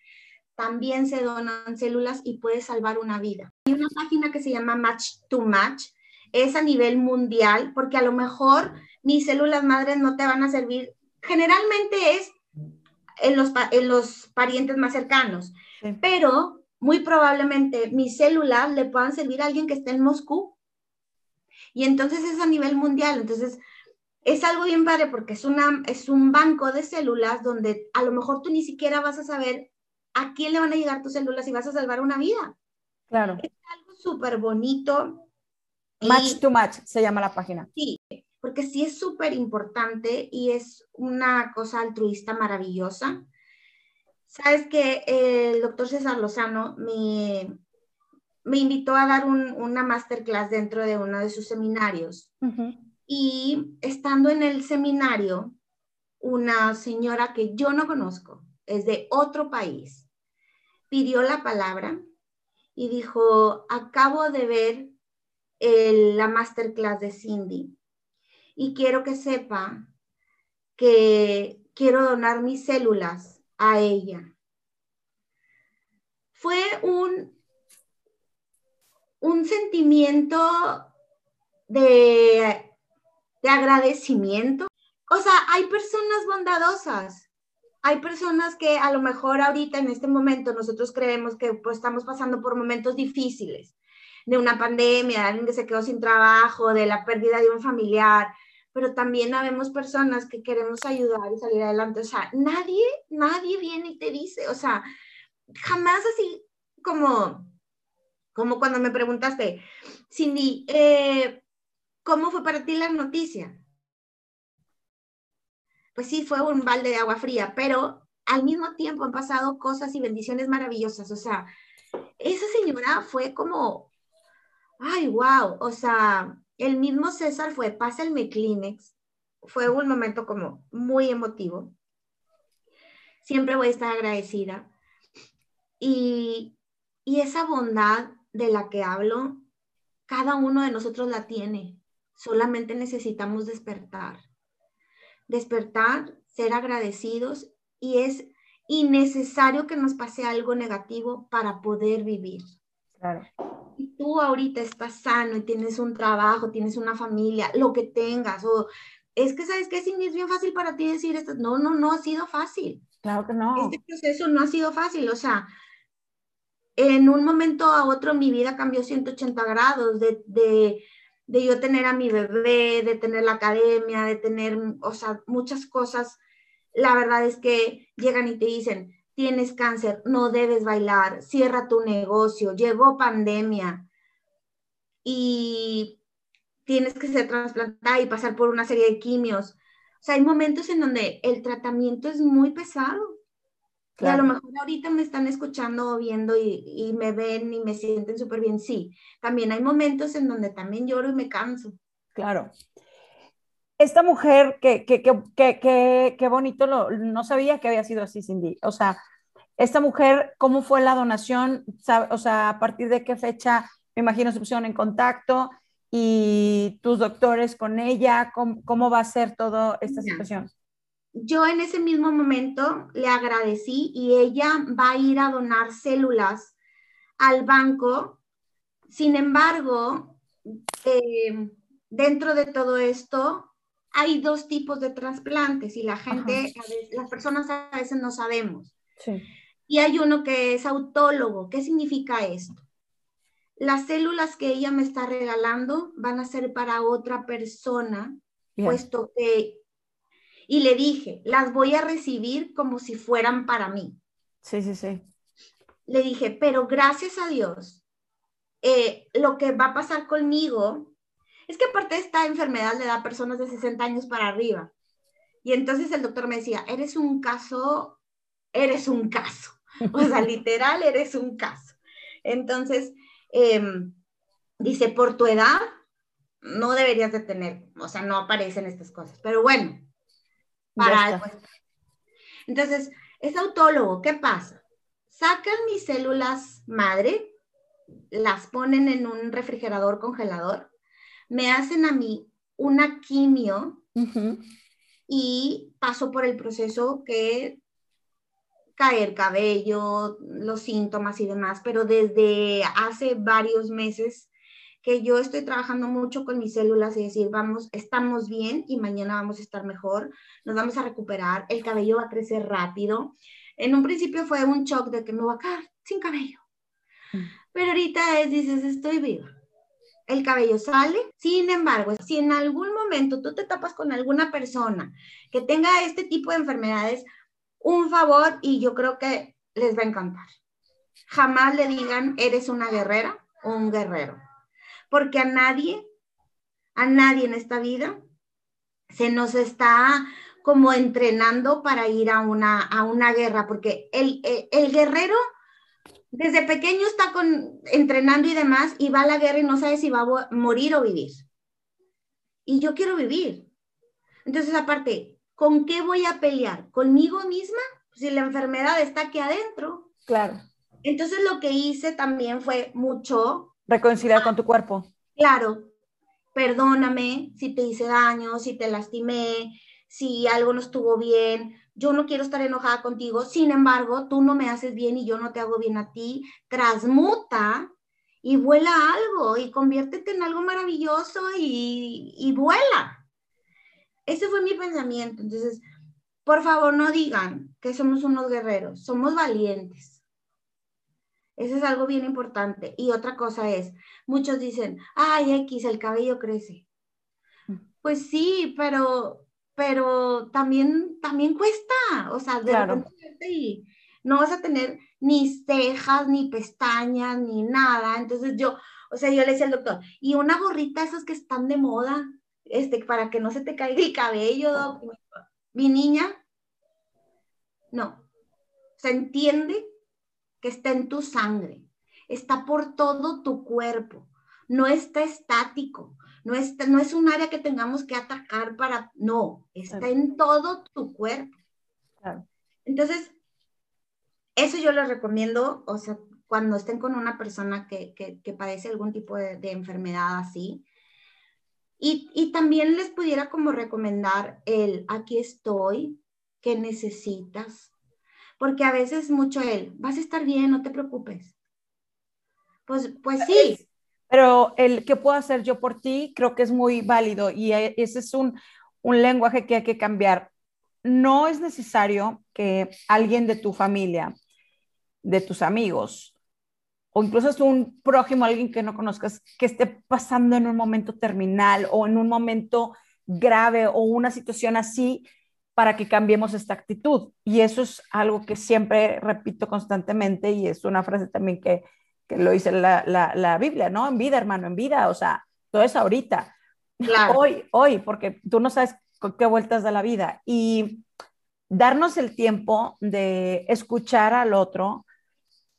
también se donan células y puede salvar una vida. Hay una página que se llama Match to Match, es a nivel mundial, porque a lo mejor mis células madres no te van a servir. Generalmente es en los, en los parientes más cercanos, pero muy probablemente mis células le puedan servir a alguien que esté en Moscú. Y entonces es a nivel mundial. Entonces es algo bien padre porque es, una, es un banco de células donde a lo mejor tú ni siquiera vas a saber a quién le van a llegar tus células y vas a salvar una vida. Claro. Es algo súper bonito. Match to match se llama la página. Sí, porque sí es súper importante y es una cosa altruista maravillosa. Sabes que el doctor César Lozano me, me invitó a dar una masterclass dentro de uno de sus seminarios. Y estando en el seminario, una señora que yo no conozco, es de otro país, pidió la palabra y dijo, acabo de ver la masterclass de Cindy y quiero que sepa que quiero donar mis células a ella. Fue un, un sentimiento de, de agradecimiento. O sea, hay personas bondadosas hay personas que a lo mejor ahorita en este momento nosotros creemos que pues, estamos pasando por momentos difíciles, de una pandemia, de alguien que se quedó sin trabajo, de la pérdida de un familiar, pero también habemos personas que queremos ayudar y salir adelante. O sea, nadie, nadie viene y te dice, o sea, jamás así como, como cuando me preguntaste, Cindy, eh, ¿cómo fue para ti la noticia? Pues sí, fue un balde de agua fría, pero al mismo tiempo han pasado cosas y bendiciones maravillosas. O sea, esa señora fue como, ay, wow, o sea, el mismo César fue, pásenme Kleenex. Fue un momento como muy emotivo. Siempre voy a estar agradecida. Y, y esa bondad de la que hablo, cada uno de nosotros la tiene. Solamente necesitamos despertar despertar, ser agradecidos y es innecesario que nos pase algo negativo para poder vivir. Claro. Si tú ahorita estás sano y tienes un trabajo, tienes una familia, lo que tengas, o es que sabes que es bien fácil para ti decir esto. No, no, no ha sido fácil. Claro que no. Este proceso no ha sido fácil. O sea, en un momento a otro mi vida cambió 180 grados de, de de yo tener a mi bebé, de tener la academia, de tener, o sea, muchas cosas. La verdad es que llegan y te dicen, tienes cáncer, no debes bailar, cierra tu negocio, llegó pandemia y tienes que ser trasplantada y pasar por una serie de quimios. O sea, hay momentos en donde el tratamiento es muy pesado y a lo mejor ahorita me están escuchando o viendo y, me ven y me sienten súper bien. Sí, también hay momentos en donde también lloro y me canso. Claro. Esta mujer, que, que, que, que, bonito, lo, no sabía que había sido así, Cindy. O sea, esta mujer, ¿cómo fue la donación? O sea, ¿a partir de qué fecha, me imagino, se pusieron en contacto? Y tus doctores con ella, ¿cómo, cómo va a ser toda esta situación? Yo en ese mismo momento le agradecí y ella va a ir a donar células al banco. Sin embargo, eh, dentro de todo esto, hay dos tipos de trasplantes y la gente, las personas a veces no sabemos. Y hay uno que es autólogo. ¿Qué significa esto? Las células que ella me está regalando van a ser para otra persona, puesto que y le dije, las voy a recibir como si fueran para mí. Sí, sí, sí. Le dije, pero gracias a Dios, eh, lo que va a pasar conmigo es que aparte de esta enfermedad le da a personas de 60 años para arriba. Y entonces el doctor me decía, eres un caso, eres un caso. O sea, [LAUGHS] literal, eres un caso. Entonces, em, dice, por tu edad, no deberías de tener, o sea, no aparecen estas cosas, pero bueno, para algo. Entonces, es autólogo, ¿qué pasa? Sacan mis células madre, las ponen en un refrigerador congelador, me hacen a mí una quimio y paso por el proceso que caer cabello, los síntomas y demás, pero desde hace varios meses que yo estoy trabajando mucho con mis células y decir, vamos, estamos bien y mañana vamos a estar mejor, nos vamos a recuperar, el cabello va a crecer rápido. En un principio fue un shock de que me voy a quedar sin cabello, mm. pero ahorita es, dices, estoy viva. El cabello sale, sin embargo, si en algún momento tú te tapas con alguna persona que tenga este tipo de enfermedades, un favor y yo creo que les va a encantar. Jamás le digan, eres una guerrera o un guerrero porque a nadie, a nadie en esta vida se nos está como entrenando para ir a una, a una guerra, porque el, el, guerrero desde pequeño está con, entrenando y demás y va a la guerra y no sabe si va a morir o vivir. Y yo quiero vivir. Entonces, aparte, ¿con qué voy a pelear? ¿Conmigo misma? Si la enfermedad está aquí adentro. Claro. Entonces, lo que hice también fue mucho Reconciliar con tu cuerpo. Claro, perdóname si te hice daño, si te lastimé, si algo no estuvo bien. Yo no quiero estar enojada contigo. Sin embargo, tú no me haces bien y yo no te hago bien a ti. Transmuta y vuela algo y conviértete en algo maravilloso y, y vuela. Ese fue mi pensamiento. Entonces, por favor, no digan que somos unos guerreros, somos valientes. Eso es algo bien importante. Y otra cosa es, muchos dicen, ay, X, el cabello crece. Mm. Pues sí, pero, pero también, también cuesta. O sea, de repente y no vas a tener ni cejas, ni pestañas, ni nada. Entonces yo, o sea, yo le decía al doctor, y una gorrita esas que están de moda, este, para que no se te caiga el cabello, Mi niña, no. ¿Se entiende que está en tu sangre, está por todo tu cuerpo, no está estático, no, está, no es un área que tengamos que atacar para, no, está en todo tu cuerpo. Entonces, eso yo les recomiendo, o sea, cuando estén con una persona que, padece algún tipo de, enfermedad así. Y, y, también les pudiera como recomendar el, aquí estoy, ¿qué necesitas? Porque a veces mucho él, vas a estar bien, no te preocupes. Pues, pues sí. Pero el que puedo hacer yo por ti creo que es muy válido y e, ese es un, un lenguaje que hay que cambiar. No es necesario que alguien de tu familia, de tus amigos, o incluso es un prójimo, alguien que no conozcas, que esté pasando en un momento terminal o en un momento grave o una situación así, para que cambiemos esta actitud. Y eso es algo que siempre repito constantemente y es una frase también que, que lo dice la, la, Biblia, ¿no? En vida, hermano, en vida, o sea, todo es ahorita. Hoy, hoy, porque tú no sabes con qué vueltas da la vida. Y darnos el tiempo de escuchar al otro,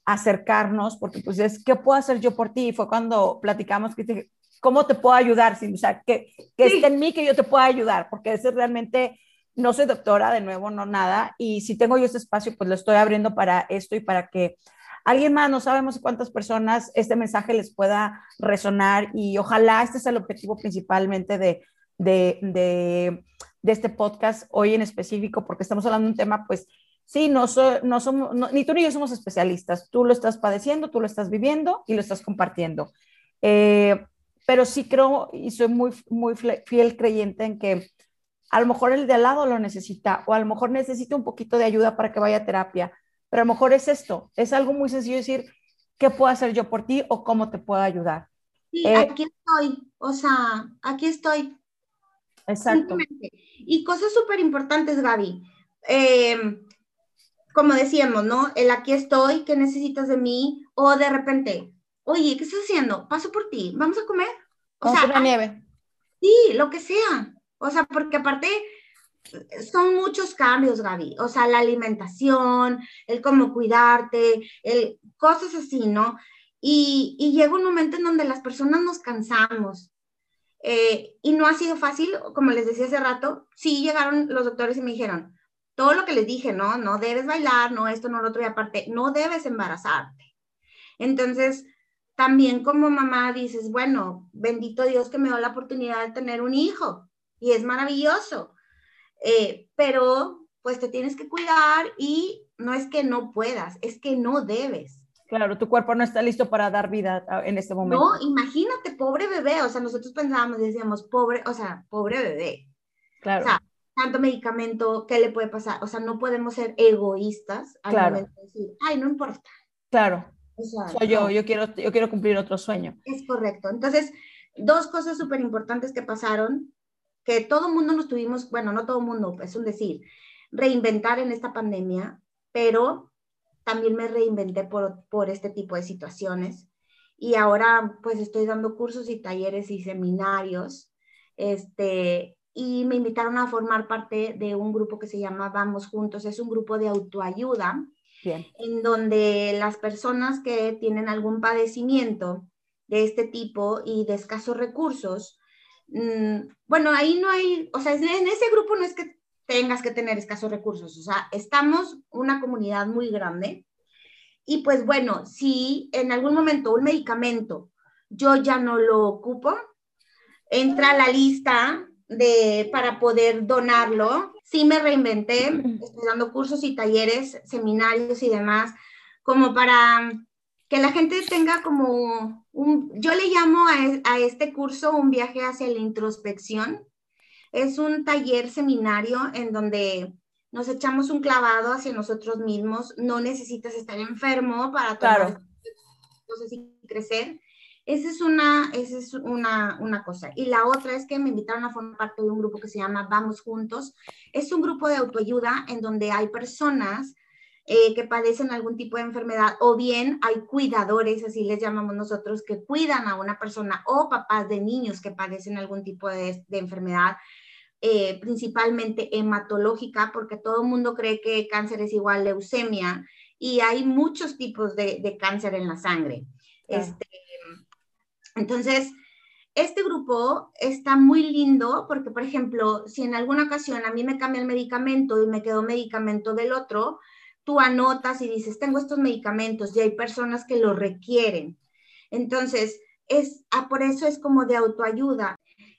acercarnos, porque pues es, ¿qué puedo hacer yo por ti? Y fue cuando platicamos que dije, ¿cómo te puedo ayudar? O sea, que, que esté en mí que yo te pueda ayudar, porque ese es realmente no soy doctora, de nuevo, no nada, y si tengo yo este espacio, pues lo estoy abriendo para esto y para que alguien más, no sabemos cuántas personas este mensaje les pueda resonar y ojalá este sea el objetivo principalmente de, de, de, este podcast hoy en específico, porque estamos hablando de un tema, pues sí, no, no somos, ni tú ni yo somos especialistas, tú lo estás padeciendo, tú lo estás viviendo y lo estás compartiendo. Eh, pero sí creo y soy muy, muy fiel creyente en que a lo mejor el de al lado lo necesita o a lo mejor necesita un poquito de ayuda para que vaya a terapia, pero a lo mejor es esto, es algo muy sencillo decir, ¿qué puedo hacer yo por ti o cómo te puedo ayudar? Sí, eh, aquí estoy, o sea, aquí estoy. Exacto. Y cosas súper importantes, Gaby. Eh, como decíamos, ¿no? El aquí estoy, ¿qué necesitas de mí? O de repente, oye, ¿qué estás haciendo? Paso por ti, ¿vamos a comer? O sea, la nieve. Sí, lo que sea. O sea, porque aparte son muchos cambios, Gaby. O sea, la alimentación, el cómo cuidarte, cosas así, ¿no? Y, llega un momento en donde las personas nos cansamos. Eh, y no ha sido fácil, como les decía hace rato, sí llegaron los doctores y me dijeron, todo lo que les dije, ¿no? No debes bailar, no esto, no lo otro, y aparte, no debes embarazarte. Entonces, también como mamá dices, bueno, bendito Dios que me dio la oportunidad de tener un hijo, y es maravilloso, eh, pero pues te tienes que cuidar y no es que no puedas, es que no debes. Claro, tu cuerpo no está listo para dar vida en este momento. No, imagínate, pobre bebé, o sea, nosotros pensábamos, decíamos, pobre, o sea, pobre bebé. Claro. O sea, tanto medicamento, ¿qué le puede pasar? O sea, no podemos ser egoístas al claro. momento de decir, ay, no importa. Claro. O sea, Soy yo, yo quiero, yo quiero cumplir otro sueño. Es correcto. Entonces, dos cosas súper importantes que pasaron, que todo mundo nos tuvimos, bueno, no todo mundo, es un decir, reinventar en esta pandemia, pero también me reinventé por, por este tipo de situaciones. Y ahora pues estoy dando cursos y talleres y seminarios, este, y me invitaron a formar parte de un grupo que se llama Vamos Juntos, es un grupo de autoayuda, en donde las personas que tienen algún padecimiento de este tipo y de escasos recursos, bueno, ahí no hay, o sea, en ese grupo no es que tengas que tener escasos recursos. O sea, estamos una comunidad muy grande y pues bueno, si en algún momento un medicamento yo ya no lo ocupo, entra a la lista de, para poder donarlo. Sí me reinventé, [CLEARS THROAT] estoy dando cursos y talleres, seminarios y demás, como para que la gente tenga como un, yo le llamo a, a este curso un viaje hacia la introspección, es un taller seminario en donde nos echamos un clavado hacia nosotros mismos. No necesitas estar enfermo para tomar cosas y crecer. Esa es, una, esa es una, una cosa. Y la otra es que me invitaron a formar parte de un grupo que se llama Vamos Juntos. Es un grupo de autoayuda en donde hay personas eh, que padecen algún tipo de enfermedad o bien hay cuidadores, así les llamamos nosotros, que cuidan a una persona o papás de niños que padecen algún tipo de, de enfermedad eh, principalmente hematológica, porque todo el mundo cree que cáncer es igual leucemia y hay muchos tipos de, cáncer en la sangre. Este, entonces, este grupo está muy lindo porque, por ejemplo, si en alguna ocasión a mí me cambia el medicamento y me quedó medicamento del otro, tú anotas y dices, tengo estos medicamentos y hay personas que lo requieren. Entonces, es, ah, por eso es como de autoayuda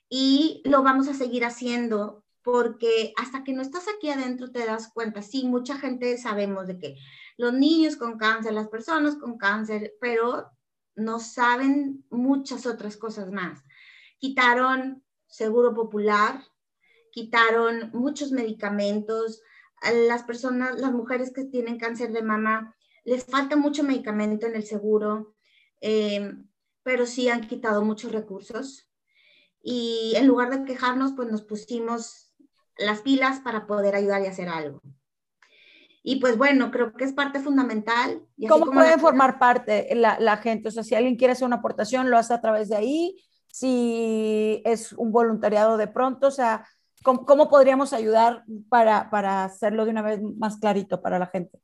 y lo vamos a seguir haciendo porque hasta que no estás aquí adentro te das cuenta, sí, mucha gente sabemos de que los niños con cáncer, las personas con cáncer, pero no saben muchas otras cosas más. Quitaron seguro popular, quitaron muchos medicamentos, las personas, las mujeres que tienen cáncer de mama, les falta mucho medicamento en el seguro, eh, pero sí han quitado muchos recursos y en lugar de quejarnos, pues nos pusimos las pilas para poder ayudar y hacer algo. Y pues bueno, creo que es parte fundamental. ¿Cómo puede formar parte la, la, gente? O sea, si alguien quiere hacer una aportación, lo hace a través de ahí. Si es un voluntariado de pronto, o sea, ¿cómo, cómo podríamos ayudar para, para, hacerlo de una vez más clarito para la gente?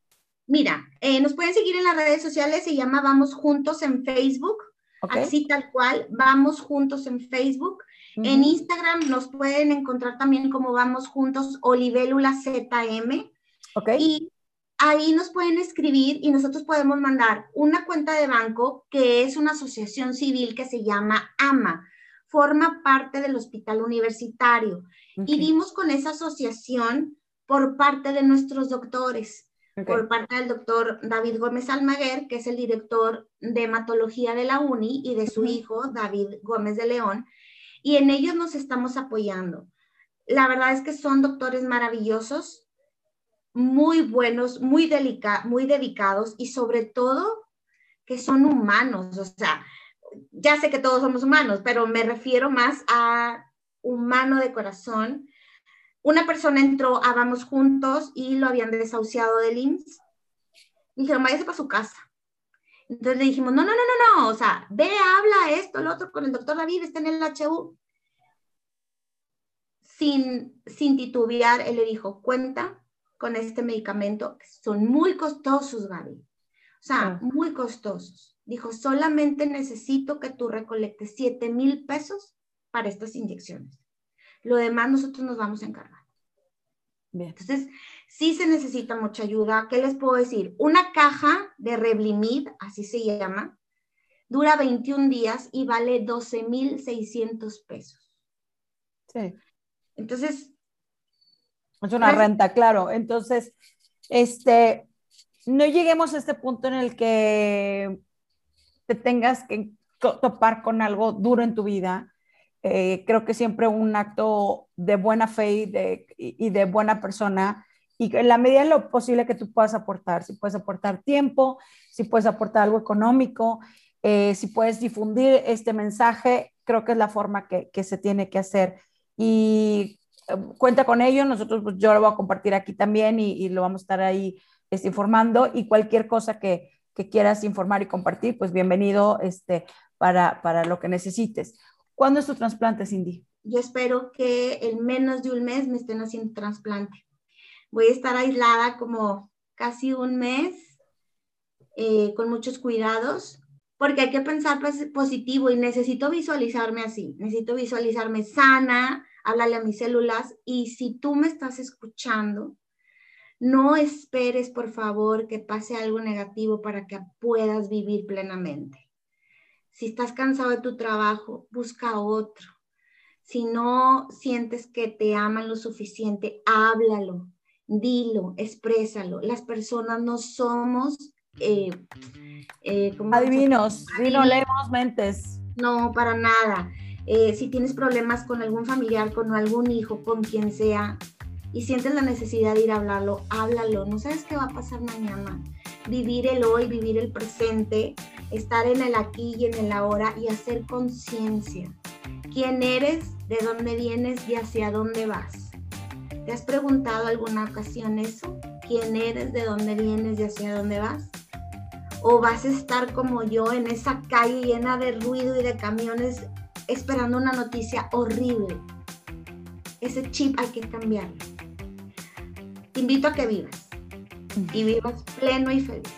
Mira, eh, nos pueden seguir en las redes sociales, se llama Vamos Juntos en Facebook, así tal cual, Vamos Juntos en Facebook. En Instagram nos pueden encontrar también como vamos juntos Olivélula ZM. Ok. Y ahí nos pueden escribir y nosotros podemos mandar una cuenta de banco que es una asociación civil que se llama AMA. Forma parte del hospital universitario. Y dimos con esa asociación por parte de nuestros doctores. por parte del doctor David Gómez Almaguer, que es el director de hematología de la UNI, y de su hijo, David Gómez de León, y en ellos nos estamos apoyando. La verdad es que son doctores maravillosos, muy buenos, muy, muy dedicados y sobre todo que son humanos. O sea, ya sé que todos somos humanos, pero me refiero más a humano de corazón. Una persona entró a Vamos Juntos y lo habían desahuciado del IMSS. Dijeron, váyase para su casa. Entonces le dijimos, no, no, no, no, no, o sea, ve, habla esto, el otro, con el doctor David, está en el HU. Sin, sin titubear, él le dijo, cuenta con este medicamento, son muy costosos, Gaby. O sea, muy costosos. Dijo, solamente necesito que tú recolectes 7 mil pesos para estas inyecciones. Lo demás nosotros nos vamos a encargar. Entonces, sí se necesita mucha ayuda. ¿Qué les puedo decir? Una caja de Revlimid, así se llama, dura 21 días y vale 12,600 pesos. Sí. Entonces. Es una renta, claro. Entonces, este, no lleguemos a este punto en el que te tengas que topar con algo duro en tu vida. Eh, creo que siempre un acto de buena fe y de, y de buena persona y en la medida de lo posible que tú puedas aportar, si puedes aportar tiempo, si puedes aportar algo económico, eh, si puedes difundir este mensaje, creo que es la forma que, que se tiene que hacer. Y eh, cuenta con ello, nosotros pues, yo lo voy a compartir aquí también y, y lo vamos a estar ahí este, informando y cualquier cosa que, que, quieras informar y compartir, pues bienvenido este, para, para lo que necesites. ¿Cuándo es tu trasplante, Cindy? Yo espero que en menos de un mes me estén haciendo trasplante. Voy a estar aislada como casi un mes, eh, con muchos cuidados, porque hay que pensar positivo y necesito visualizarme así, necesito visualizarme sana, háblale a mis células y si tú me estás escuchando, no esperes, por favor, que pase algo negativo para que puedas vivir plenamente. Si estás cansado de tu trabajo, busca otro. Si no sientes que te aman lo suficiente, háblalo, dilo, exprésalo. Las personas no somos eh, eh, adivinos, no leemos mentes. No, para nada. Eh, si tienes problemas con algún familiar, con algún hijo, con quien sea, y sientes la necesidad de ir a hablarlo, háblalo. No sabes qué va a pasar mañana. Vivir el hoy, vivir el presente, estar en el aquí y en el ahora y hacer conciencia. ¿Quién eres? ¿De dónde vienes y hacia dónde vas? ¿Te has preguntado alguna ocasión eso? ¿Quién eres? ¿De dónde vienes y hacia dónde vas? ¿O vas a estar como yo en esa calle llena de ruido y de camiones esperando una noticia horrible? Ese chip hay que cambiarlo. Te invito a que vivas y vivas pleno y feliz.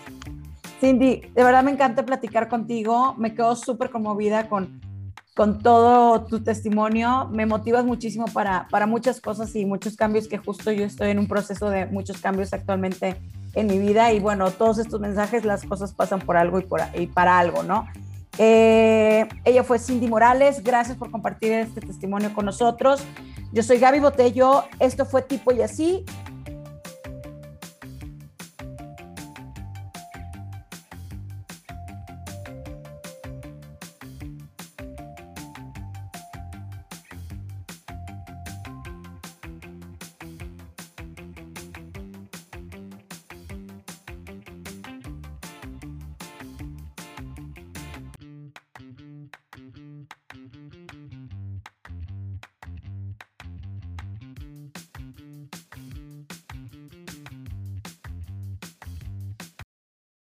Cindy, de verdad me encanta platicar contigo. Me quedo súper conmovida con, con todo tu testimonio. Me motivas muchísimo para, para muchas cosas y muchos cambios que justo yo estoy en un proceso de muchos cambios actualmente en mi vida y bueno, todos estos mensajes, las cosas pasan por algo y, por, y para algo, ¿no? Eh, ella fue Cindy Morales, gracias por compartir este testimonio con nosotros. Yo soy Gaby Botello, esto fue Tipo y Así,